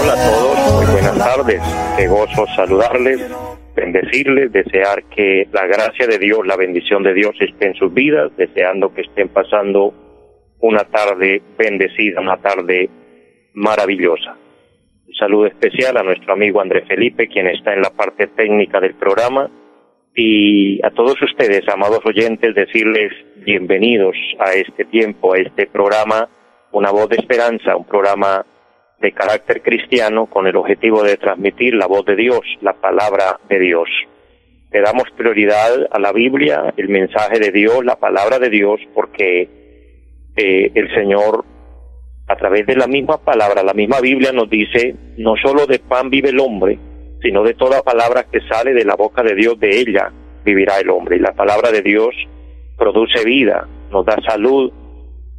Hola a todos, muy buenas tardes. Qué gozo saludarles, bendecirles, desear que la gracia de Dios, la bendición de Dios esté en sus vidas, deseando que estén pasando una tarde bendecida, una tarde maravillosa. Un saludo especial a nuestro amigo André Felipe, quien está en la parte técnica del programa, y a todos ustedes, amados oyentes, decirles bienvenidos a este tiempo, a este programa, Una Voz de Esperanza, un programa de carácter cristiano con el objetivo de transmitir la voz de Dios, la palabra de Dios. Le damos prioridad a la Biblia, el mensaje de Dios, la palabra de Dios, porque eh, el Señor, a través de la misma palabra, la misma Biblia nos dice, no solo de pan vive el hombre, sino de toda palabra que sale de la boca de Dios, de ella vivirá el hombre. Y la palabra de Dios produce vida, nos da salud,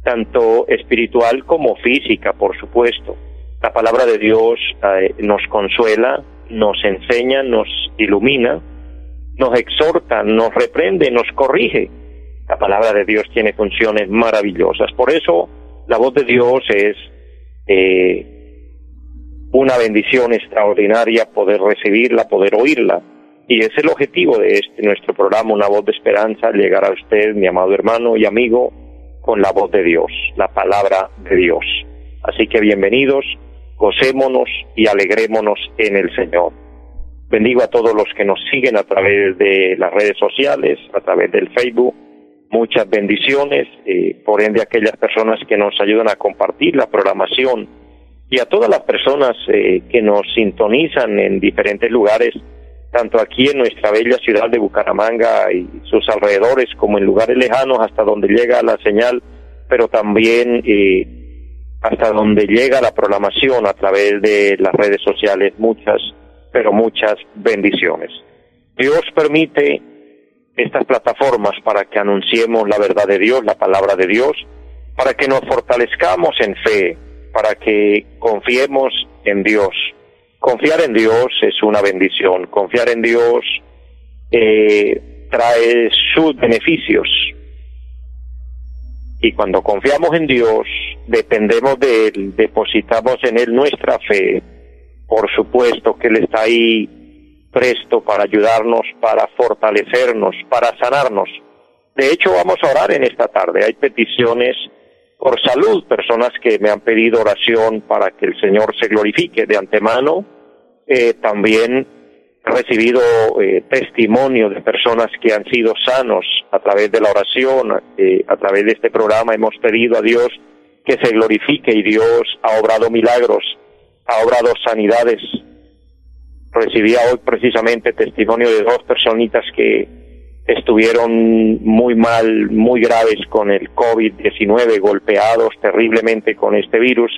tanto espiritual como física, por supuesto. La palabra de Dios eh, nos consuela, nos enseña, nos ilumina, nos exhorta, nos reprende, nos corrige. La palabra de Dios tiene funciones maravillosas. Por eso la voz de Dios es eh, una bendición extraordinaria poder recibirla, poder oírla. Y es el objetivo de este nuestro programa, Una voz de esperanza, llegar a usted, mi amado hermano y amigo, con la voz de Dios, la palabra de Dios. Así que bienvenidos, gocémonos y alegrémonos en el Señor. Bendigo a todos los que nos siguen a través de las redes sociales, a través del Facebook. Muchas bendiciones, eh, por ende aquellas personas que nos ayudan a compartir la programación y a todas las personas eh, que nos sintonizan en diferentes lugares, tanto aquí en nuestra bella ciudad de Bucaramanga y sus alrededores, como en lugares lejanos hasta donde llega la señal, pero también eh, hasta donde llega la programación a través de las redes sociales. Muchas, pero muchas bendiciones. Dios permite estas plataformas para que anunciemos la verdad de Dios, la palabra de Dios, para que nos fortalezcamos en fe, para que confiemos en Dios. Confiar en Dios es una bendición. Confiar en Dios eh, trae sus beneficios. Y cuando confiamos en Dios, dependemos de Él, depositamos en Él nuestra fe. Por supuesto que Él está ahí presto para ayudarnos, para fortalecernos, para sanarnos. De hecho, vamos a orar en esta tarde. Hay peticiones por salud, personas que me han pedido oración para que el Señor se glorifique de antemano. Eh, también he recibido eh, testimonio de personas que han sido sanos a través de la oración, eh, a través de este programa hemos pedido a Dios que se glorifique y Dios ha obrado milagros, ha obrado sanidades. Recibía hoy precisamente testimonio de dos personitas que estuvieron muy mal, muy graves con el COVID-19, golpeados terriblemente con este virus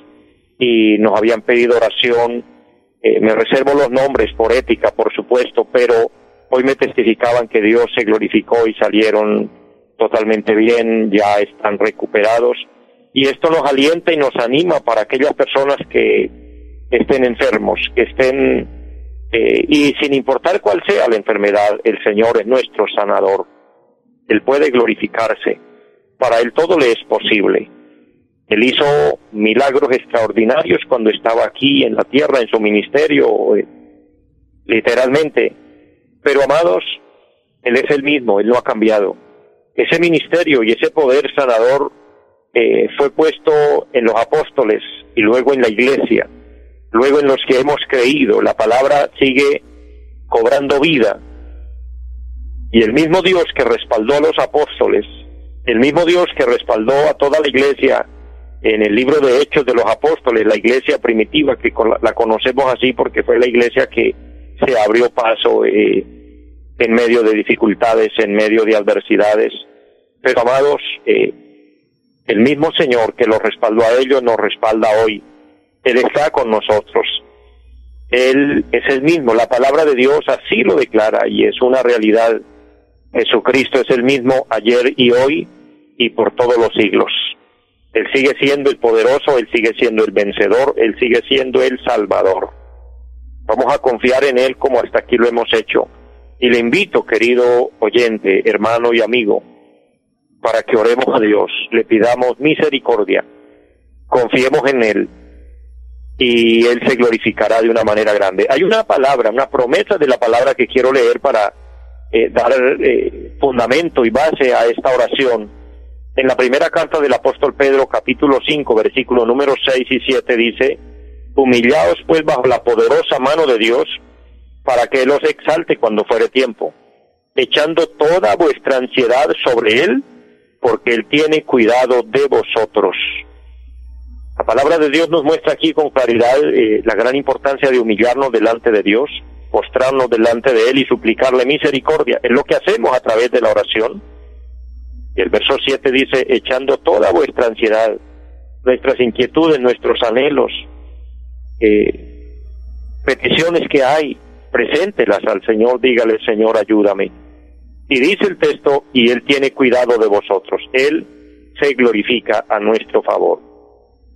y nos habían pedido oración. Eh, me reservo los nombres por ética, por supuesto, pero hoy me testificaban que Dios se glorificó y salieron totalmente bien, ya están recuperados. Y esto nos alienta y nos anima para aquellas personas que estén enfermos, que estén eh, y sin importar cuál sea la enfermedad, el Señor es nuestro sanador. Él puede glorificarse. Para Él todo le es posible. Él hizo milagros extraordinarios cuando estaba aquí en la tierra, en su ministerio, eh, literalmente. Pero amados, Él es el mismo, Él no ha cambiado. Ese ministerio y ese poder sanador eh, fue puesto en los apóstoles y luego en la iglesia luego en los que hemos creído, la palabra sigue cobrando vida. Y el mismo Dios que respaldó a los apóstoles, el mismo Dios que respaldó a toda la iglesia en el libro de Hechos de los Apóstoles, la iglesia primitiva, que la conocemos así porque fue la iglesia que se abrió paso eh, en medio de dificultades, en medio de adversidades. Pero amados, eh, el mismo Señor que los respaldó a ellos nos respalda hoy él está con nosotros. Él es el mismo, la palabra de Dios así lo declara y es una realidad. Jesucristo es el mismo ayer y hoy y por todos los siglos. Él sigue siendo el poderoso, Él sigue siendo el vencedor, Él sigue siendo el salvador. Vamos a confiar en Él como hasta aquí lo hemos hecho. Y le invito, querido oyente, hermano y amigo, para que oremos a Dios, le pidamos misericordia, confiemos en Él y Él se glorificará de una manera grande. Hay una palabra, una promesa de la palabra que quiero leer para eh, dar eh, fundamento y base a esta oración. En la primera carta del apóstol Pedro, capítulo 5, versículo número 6 y 7 dice, Humillaos pues bajo la poderosa mano de Dios, para que Él os exalte cuando fuere tiempo, echando toda vuestra ansiedad sobre Él, porque Él tiene cuidado de vosotros. La palabra de Dios nos muestra aquí con claridad eh, la gran importancia de humillarnos delante de Dios, postrarnos delante de Él y suplicarle misericordia. Es lo que hacemos a través de la oración. Y el verso 7 dice, echando toda vuestra ansiedad, nuestras inquietudes, nuestros anhelos, eh, peticiones que hay, preséntelas al Señor, dígale, Señor, ayúdame. Y dice el texto, y Él tiene cuidado de vosotros. Él se glorifica a nuestro favor.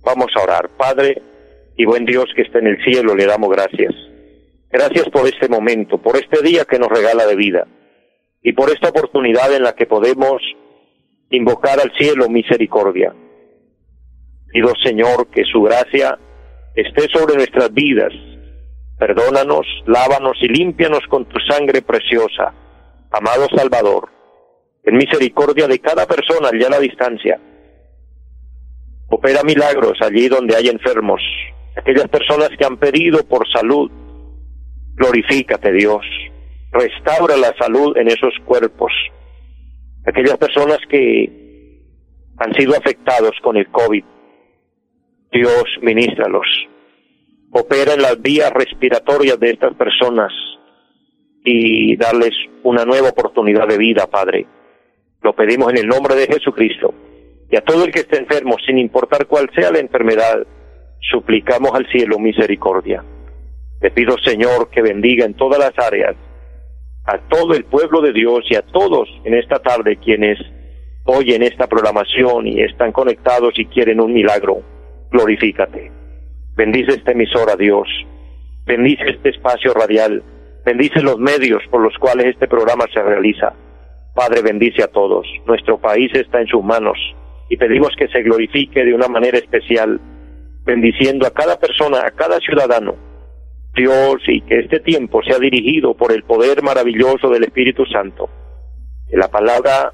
Vamos a orar. Padre y buen Dios que está en el cielo, le damos gracias. Gracias por este momento, por este día que nos regala de vida y por esta oportunidad en la que podemos invocar al cielo misericordia. Pido, Señor, que su gracia esté sobre nuestras vidas. Perdónanos, lávanos y límpianos con tu sangre preciosa. Amado Salvador, en misericordia de cada persona allá a la distancia, Opera milagros allí donde hay enfermos, aquellas personas que han pedido por salud. Glorifícate Dios, restaura la salud en esos cuerpos. Aquellas personas que han sido afectados con el COVID, Dios ministralos. Opera en las vías respiratorias de estas personas y darles una nueva oportunidad de vida, Padre. Lo pedimos en el nombre de Jesucristo y a todo el que esté enfermo, sin importar cuál sea la enfermedad, suplicamos al cielo misericordia. Te pido, Señor, que bendiga en todas las áreas a todo el pueblo de Dios y a todos en esta tarde quienes oyen esta programación y están conectados y quieren un milagro. Glorifícate. Bendice esta emisora, Dios. Bendice este espacio radial. Bendice los medios por los cuales este programa se realiza. Padre, bendice a todos. Nuestro país está en sus manos y pedimos que se glorifique de una manera especial, bendiciendo a cada persona, a cada ciudadano, Dios, y que este tiempo sea dirigido por el poder maravilloso del Espíritu Santo. Que la palabra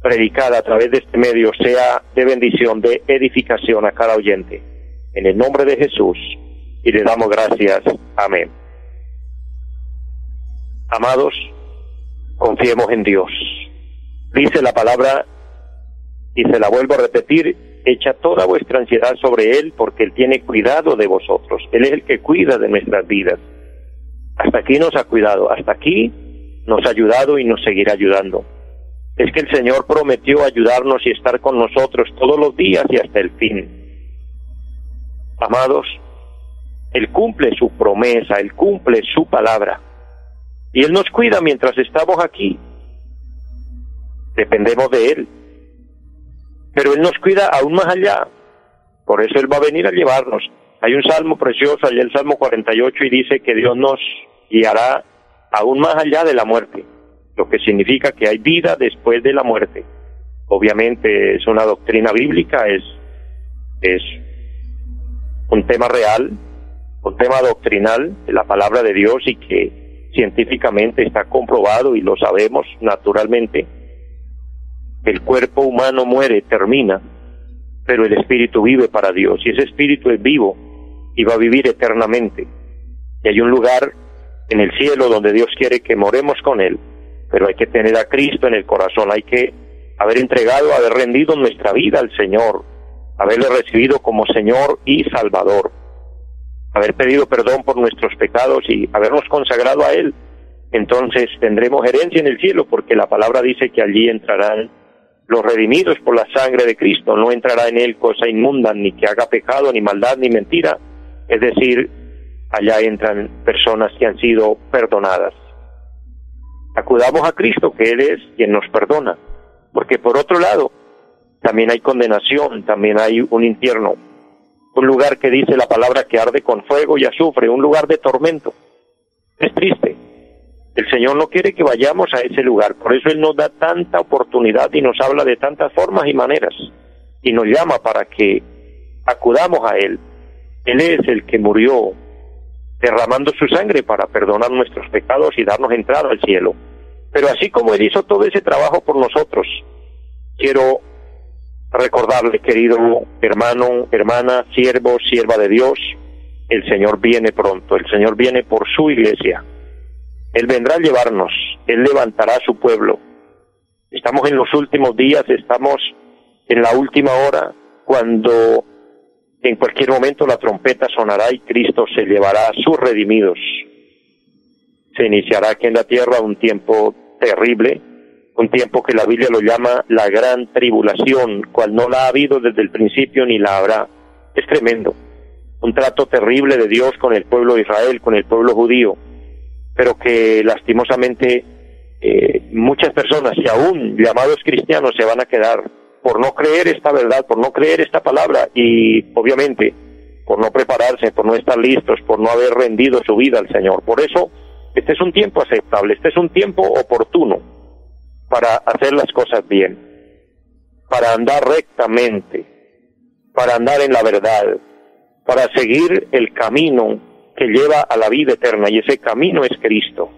predicada a través de este medio sea de bendición, de edificación a cada oyente. En el nombre de Jesús, y le damos gracias. Amén. Amados, confiemos en Dios. Dice la palabra y se la vuelvo a repetir, echa toda vuestra ansiedad sobre Él porque Él tiene cuidado de vosotros. Él es el que cuida de nuestras vidas. Hasta aquí nos ha cuidado, hasta aquí nos ha ayudado y nos seguirá ayudando. Es que el Señor prometió ayudarnos y estar con nosotros todos los días y hasta el fin. Amados, Él cumple su promesa, Él cumple su palabra. Y Él nos cuida mientras estamos aquí. Dependemos de Él pero Él nos cuida aún más allá. Por eso Él va a venir a llevarnos. Hay un salmo precioso, allá el Salmo 48, y dice que Dios nos guiará aún más allá de la muerte, lo que significa que hay vida después de la muerte. Obviamente es una doctrina bíblica, es, es un tema real, un tema doctrinal de la palabra de Dios y que científicamente está comprobado y lo sabemos naturalmente el cuerpo humano muere, termina, pero el espíritu vive para Dios y ese espíritu es vivo y va a vivir eternamente. Y hay un lugar en el cielo donde Dios quiere que moremos con Él, pero hay que tener a Cristo en el corazón, hay que haber entregado, haber rendido nuestra vida al Señor, haberle recibido como Señor y Salvador, haber pedido perdón por nuestros pecados y habernos consagrado a Él. Entonces tendremos herencia en el cielo porque la palabra dice que allí entrarán los redimidos por la sangre de Cristo, no entrará en él cosa inmunda, ni que haga pecado, ni maldad, ni mentira. Es decir, allá entran personas que han sido perdonadas. Acudamos a Cristo, que Él es quien nos perdona, porque por otro lado, también hay condenación, también hay un infierno, un lugar que dice la palabra que arde con fuego y azufre, un lugar de tormento. Es triste. El Señor no quiere que vayamos a ese lugar, por eso Él nos da tanta oportunidad y nos habla de tantas formas y maneras, y nos llama para que acudamos a Él. Él es el que murió derramando su sangre para perdonar nuestros pecados y darnos entrada al cielo. Pero así como Él hizo todo ese trabajo por nosotros, quiero recordarle, querido hermano, hermana, siervo, sierva de Dios, el Señor viene pronto, el Señor viene por su iglesia. Él vendrá a llevarnos, Él levantará a su pueblo. Estamos en los últimos días, estamos en la última hora, cuando en cualquier momento la trompeta sonará y Cristo se llevará a sus redimidos. Se iniciará aquí en la tierra un tiempo terrible, un tiempo que la Biblia lo llama la gran tribulación, cual no la ha habido desde el principio ni la habrá. Es tremendo. Un trato terrible de Dios con el pueblo de Israel, con el pueblo judío, pero que lastimosamente eh, muchas personas y aún llamados cristianos se van a quedar por no creer esta verdad, por no creer esta palabra y obviamente por no prepararse, por no estar listos, por no haber rendido su vida al Señor. Por eso, este es un tiempo aceptable, este es un tiempo oportuno para hacer las cosas bien, para andar rectamente, para andar en la verdad, para seguir el camino que lleva a la vida eterna y ese camino es Cristo.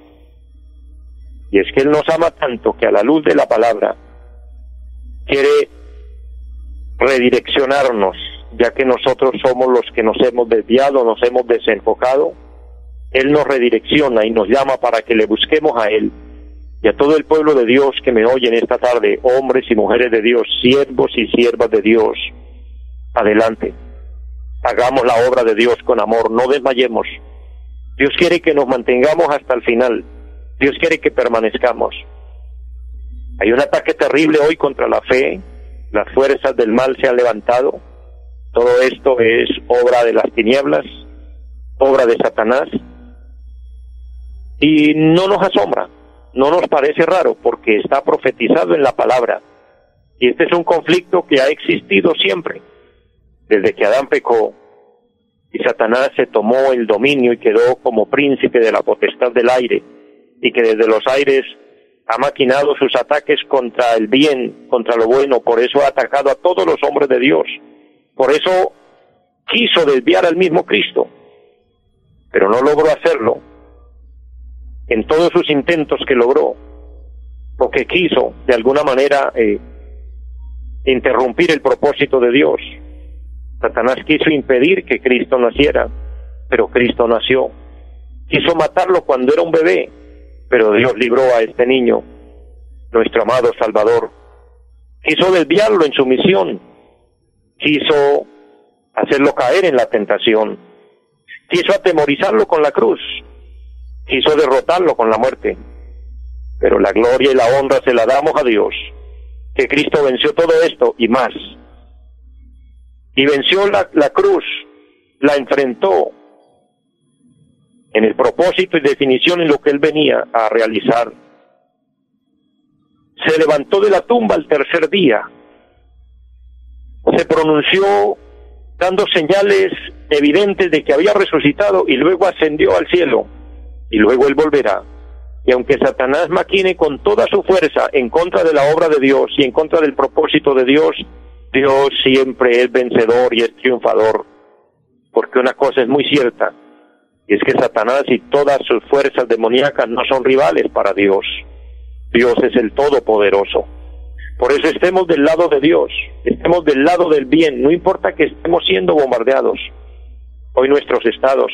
Y es que Él nos ama tanto que a la luz de la palabra quiere redireccionarnos, ya que nosotros somos los que nos hemos desviado, nos hemos desenfocado. Él nos redirecciona y nos llama para que le busquemos a Él y a todo el pueblo de Dios que me oye en esta tarde, hombres y mujeres de Dios, siervos y siervas de Dios. Adelante, hagamos la obra de Dios con amor, no desmayemos. Dios quiere que nos mantengamos hasta el final. Dios quiere que permanezcamos. Hay un ataque terrible hoy contra la fe, las fuerzas del mal se han levantado, todo esto es obra de las tinieblas, obra de Satanás, y no nos asombra, no nos parece raro, porque está profetizado en la palabra, y este es un conflicto que ha existido siempre, desde que Adán pecó y Satanás se tomó el dominio y quedó como príncipe de la potestad del aire, y que desde los aires ha maquinado sus ataques contra el bien, contra lo bueno, por eso ha atacado a todos los hombres de Dios. Por eso quiso desviar al mismo Cristo, pero no logró hacerlo. En todos sus intentos que logró, porque quiso de alguna manera eh, interrumpir el propósito de Dios. Satanás quiso impedir que Cristo naciera, pero Cristo nació. Quiso matarlo cuando era un bebé, pero Dios libró a este niño, nuestro amado Salvador. Quiso desviarlo en su misión, quiso hacerlo caer en la tentación, quiso atemorizarlo con la cruz, quiso derrotarlo con la muerte. Pero la gloria y la honra se la damos a Dios, que Cristo venció todo esto y más. Y venció la, la cruz, la enfrentó, en el propósito y definición en lo que él venía a realizar. Se levantó de la tumba al tercer día, se pronunció dando señales evidentes de que había resucitado y luego ascendió al cielo y luego él volverá. Y aunque Satanás maquine con toda su fuerza en contra de la obra de Dios y en contra del propósito de Dios, Dios siempre es vencedor y es triunfador. Porque una cosa es muy cierta, y es que Satanás y todas sus fuerzas demoníacas no son rivales para Dios. Dios es el Todopoderoso. Por eso estemos del lado de Dios, estemos del lado del bien, no importa que estemos siendo bombardeados hoy nuestros estados,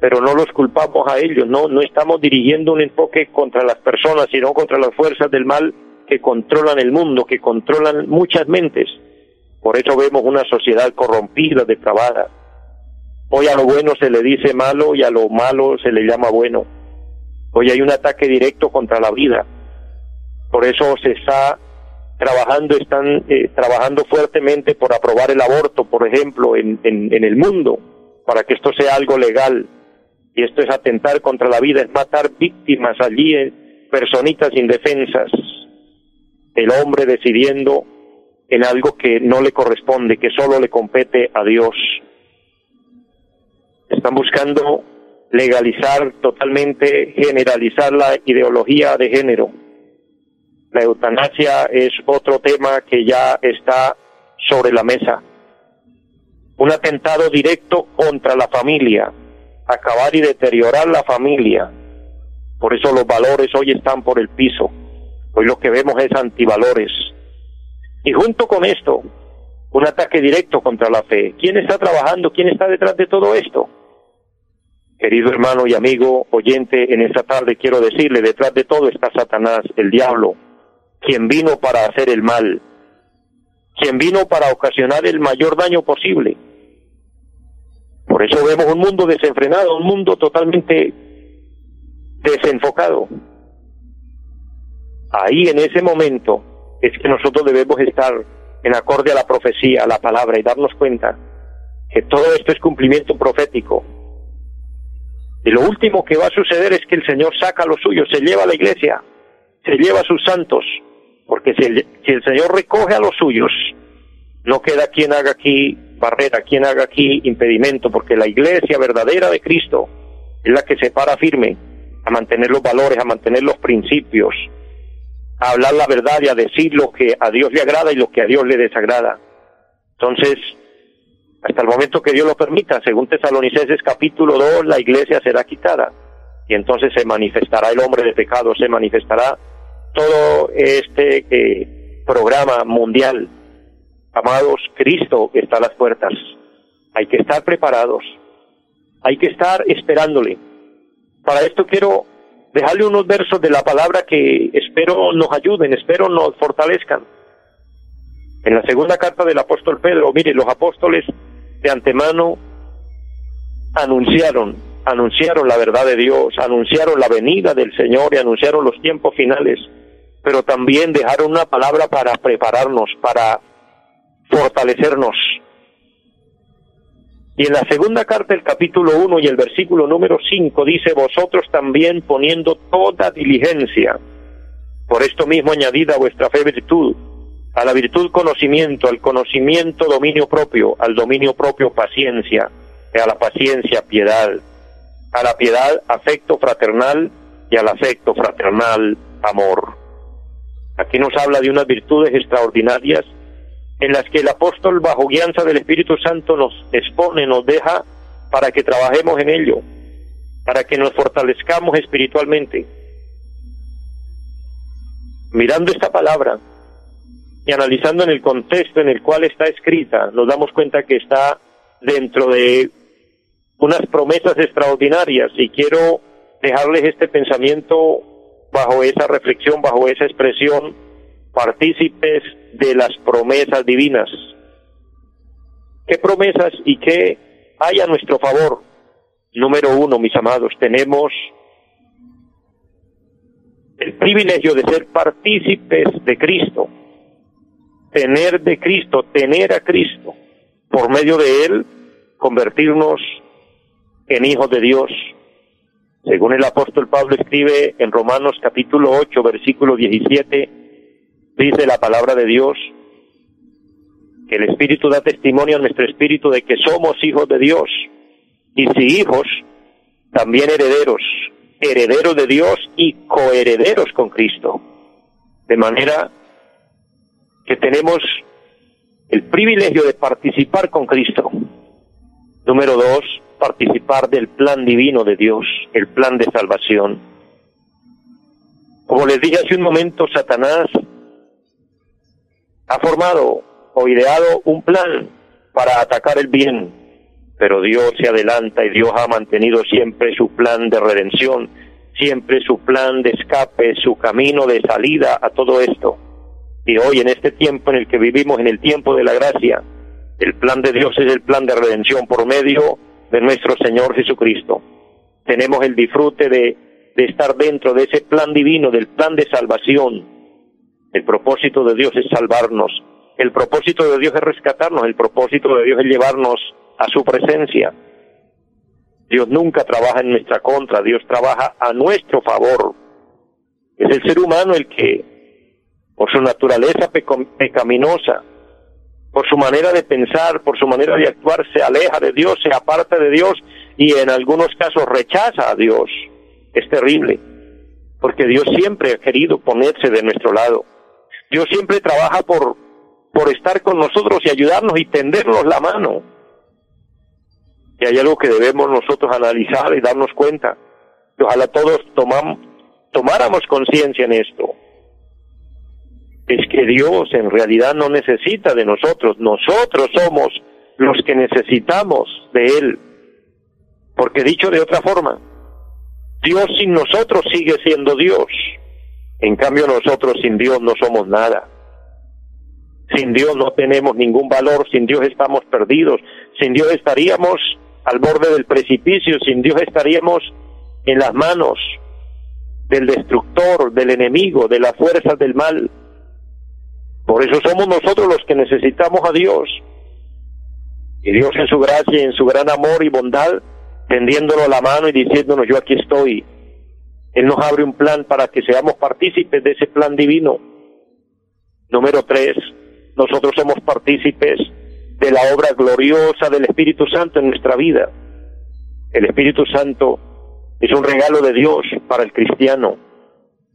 pero no los culpamos a ellos, no, no estamos dirigiendo un enfoque contra las personas, sino contra las fuerzas del mal que controlan el mundo, que controlan muchas mentes. Por eso vemos una sociedad corrompida, depravada, Hoy a lo bueno se le dice malo y a lo malo se le llama bueno. Hoy hay un ataque directo contra la vida. Por eso se está trabajando, están eh, trabajando fuertemente por aprobar el aborto, por ejemplo, en, en, el mundo, para que esto sea algo legal. Y esto es atentar contra la vida, es matar víctimas allí, eh, personitas indefensas. El hombre decidiendo en algo que no le corresponde, que solo le compete a Dios. Están buscando legalizar totalmente, generalizar la ideología de género. La eutanasia es otro tema que ya está sobre la mesa. Un atentado directo contra la familia, acabar y deteriorar la familia. Por eso los valores hoy están por el piso. Hoy lo que vemos es antivalores. Y junto con esto, un ataque directo contra la fe. ¿Quién está trabajando? ¿Quién está detrás de todo esto? Querido hermano y amigo oyente, en esta tarde quiero decirle, detrás de todo está Satanás, el diablo, quien vino para hacer el mal, quien vino para ocasionar el mayor daño posible. Por eso vemos un mundo desenfrenado, un mundo totalmente desenfocado. Ahí en ese momento es que nosotros debemos estar en acorde a la profecía, a la palabra y darnos cuenta que todo esto es cumplimiento profético. Y lo último que va a suceder es que el Señor saca a los suyos, se lleva a la iglesia, se lleva a sus santos, porque si el, si el Señor recoge a los suyos, no queda quien haga aquí barrera, quien haga aquí impedimento, porque la iglesia verdadera de Cristo es la que se para firme a mantener los valores, a mantener los principios, hablar la verdad y a decir lo que a Dios le agrada y lo que a Dios le desagrada. Entonces, hasta el momento que Dios lo permita. Según Tesalonicenses capítulo 2, la iglesia será quitada y entonces se manifestará el hombre de pecado, se manifestará todo este eh, programa mundial. Amados, Cristo está a las puertas. Hay que estar preparados, hay que estar esperándole. Para esto quiero dejarle unos versos de la palabra que espero nos ayuden, espero nos fortalezcan. En la segunda carta del apóstol Pedro, mire, los apóstoles de antemano anunciaron, anunciaron la verdad de Dios, anunciaron la venida del Señor y anunciaron los tiempos finales, pero también dejaron una palabra para prepararnos, para fortalecernos. Y en la segunda carta, el capítulo 1 y el versículo número 5 dice, vosotros también poniendo toda diligencia, por esto mismo añadida vuestra fe virtud, a la virtud conocimiento, al conocimiento dominio propio, al dominio propio paciencia, a la paciencia piedad, a la piedad afecto fraternal y al afecto fraternal amor. Aquí nos habla de unas virtudes extraordinarias en las que el apóstol bajo guianza del Espíritu Santo nos expone, nos deja para que trabajemos en ello, para que nos fortalezcamos espiritualmente. Mirando esta palabra, y analizando en el contexto en el cual está escrita, nos damos cuenta que está dentro de unas promesas extraordinarias y quiero dejarles este pensamiento bajo esa reflexión, bajo esa expresión, partícipes de las promesas divinas. ¿Qué promesas y qué hay a nuestro favor? Número uno, mis amados, tenemos el privilegio de ser partícipes de Cristo tener de Cristo, tener a Cristo, por medio de Él, convertirnos en hijos de Dios. Según el apóstol Pablo escribe en Romanos capítulo 8, versículo 17, dice la palabra de Dios, que el Espíritu da testimonio a nuestro espíritu de que somos hijos de Dios, y si hijos, también herederos, herederos de Dios y coherederos con Cristo. De manera que tenemos el privilegio de participar con Cristo. Número dos, participar del plan divino de Dios, el plan de salvación. Como les dije hace un momento, Satanás ha formado o ideado un plan para atacar el bien, pero Dios se adelanta y Dios ha mantenido siempre su plan de redención, siempre su plan de escape, su camino de salida a todo esto. Y hoy, en este tiempo en el que vivimos, en el tiempo de la gracia, el plan de Dios es el plan de redención por medio de nuestro Señor Jesucristo. Tenemos el disfrute de, de estar dentro de ese plan divino, del plan de salvación. El propósito de Dios es salvarnos. El propósito de Dios es rescatarnos. El propósito de Dios es llevarnos a su presencia. Dios nunca trabaja en nuestra contra, Dios trabaja a nuestro favor. Es el ser humano el que, por su naturaleza pecaminosa, por su manera de pensar, por su manera de actuar, se aleja de Dios, se aparta de Dios y en algunos casos rechaza a Dios. Es terrible, porque Dios siempre ha querido ponerse de nuestro lado. Dios siempre trabaja por, por estar con nosotros y ayudarnos y tendernos la mano. Y hay algo que debemos nosotros analizar y darnos cuenta. ojalá todos tomáramos conciencia en esto es que Dios en realidad no necesita de nosotros, nosotros somos los que necesitamos de Él. Porque dicho de otra forma, Dios sin nosotros sigue siendo Dios. En cambio nosotros sin Dios no somos nada. Sin Dios no tenemos ningún valor, sin Dios estamos perdidos, sin Dios estaríamos al borde del precipicio, sin Dios estaríamos en las manos del destructor, del enemigo, de las fuerzas del mal. Por eso somos nosotros los que necesitamos a Dios. Y Dios en su gracia en su gran amor y bondad, tendiéndonos la mano y diciéndonos, yo aquí estoy. Él nos abre un plan para que seamos partícipes de ese plan divino. Número tres, nosotros somos partícipes de la obra gloriosa del Espíritu Santo en nuestra vida. El Espíritu Santo es un regalo de Dios para el cristiano.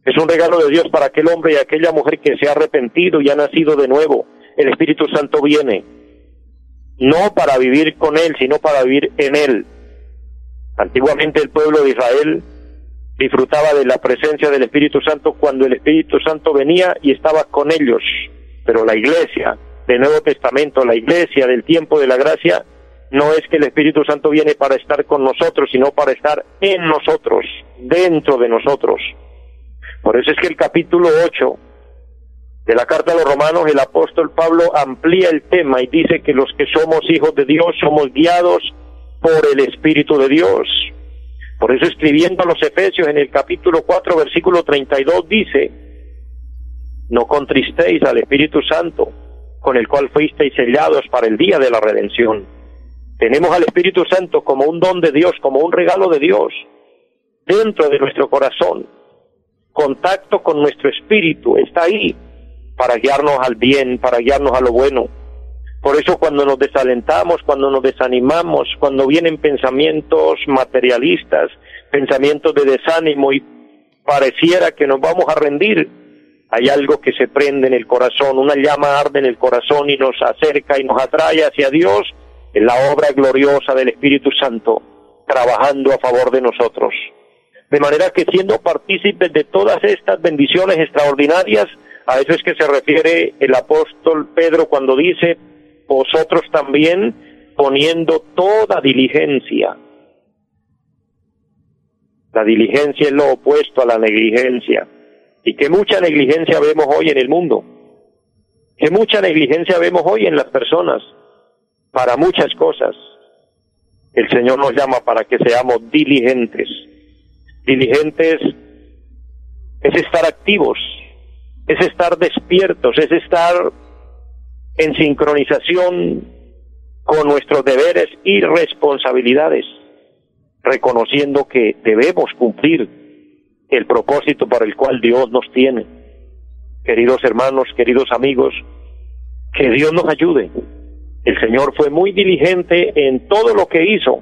Es un regalo de Dios para aquel hombre y aquella mujer que se ha arrepentido y ha nacido de nuevo. El Espíritu Santo viene, no para vivir con Él, sino para vivir en Él. Antiguamente el pueblo de Israel disfrutaba de la presencia del Espíritu Santo cuando el Espíritu Santo venía y estaba con ellos. Pero la iglesia del Nuevo Testamento, la iglesia del tiempo de la gracia, no es que el Espíritu Santo viene para estar con nosotros, sino para estar en nosotros, dentro de nosotros. Por eso es que el capítulo 8 de la carta a los romanos, el apóstol Pablo amplía el tema y dice que los que somos hijos de Dios somos guiados por el Espíritu de Dios. Por eso escribiendo a los Efesios en el capítulo 4, versículo 32 dice, no contristéis al Espíritu Santo, con el cual fuisteis sellados para el día de la redención. Tenemos al Espíritu Santo como un don de Dios, como un regalo de Dios, dentro de nuestro corazón contacto con nuestro espíritu, está ahí para guiarnos al bien, para guiarnos a lo bueno. Por eso cuando nos desalentamos, cuando nos desanimamos, cuando vienen pensamientos materialistas, pensamientos de desánimo y pareciera que nos vamos a rendir, hay algo que se prende en el corazón, una llama arde en el corazón y nos acerca y nos atrae hacia Dios en la obra gloriosa del Espíritu Santo, trabajando a favor de nosotros. De manera que siendo partícipes de todas estas bendiciones extraordinarias, a eso es que se refiere el apóstol Pedro cuando dice, vosotros también poniendo toda diligencia. La diligencia es lo opuesto a la negligencia. Y que mucha negligencia vemos hoy en el mundo. Que mucha negligencia vemos hoy en las personas. Para muchas cosas. El Señor nos llama para que seamos diligentes diligentes es estar activos, es estar despiertos, es estar en sincronización con nuestros deberes y responsabilidades, reconociendo que debemos cumplir el propósito para el cual Dios nos tiene. Queridos hermanos, queridos amigos, que Dios nos ayude. El Señor fue muy diligente en todo lo que hizo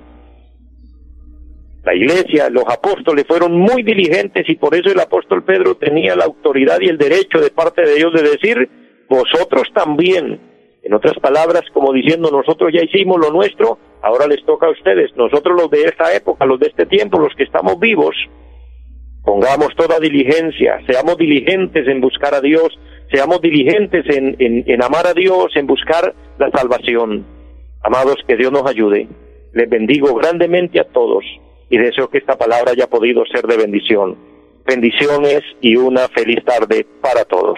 la iglesia, los apóstoles fueron muy diligentes y por eso el apóstol Pedro tenía la autoridad y el derecho de parte de Dios de decir, vosotros también. En otras palabras, como diciendo, nosotros ya hicimos lo nuestro, ahora les toca a ustedes. Nosotros los de esta época, los de este tiempo, los que estamos vivos, pongamos toda diligencia, seamos diligentes en buscar a Dios, seamos diligentes en, en, amar a Dios, en buscar la salvación. Amados, que Dios nos ayude. Les bendigo grandemente a todos y deseo que esta palabra haya podido ser de bendición. Bendiciones y una feliz tarde para todos.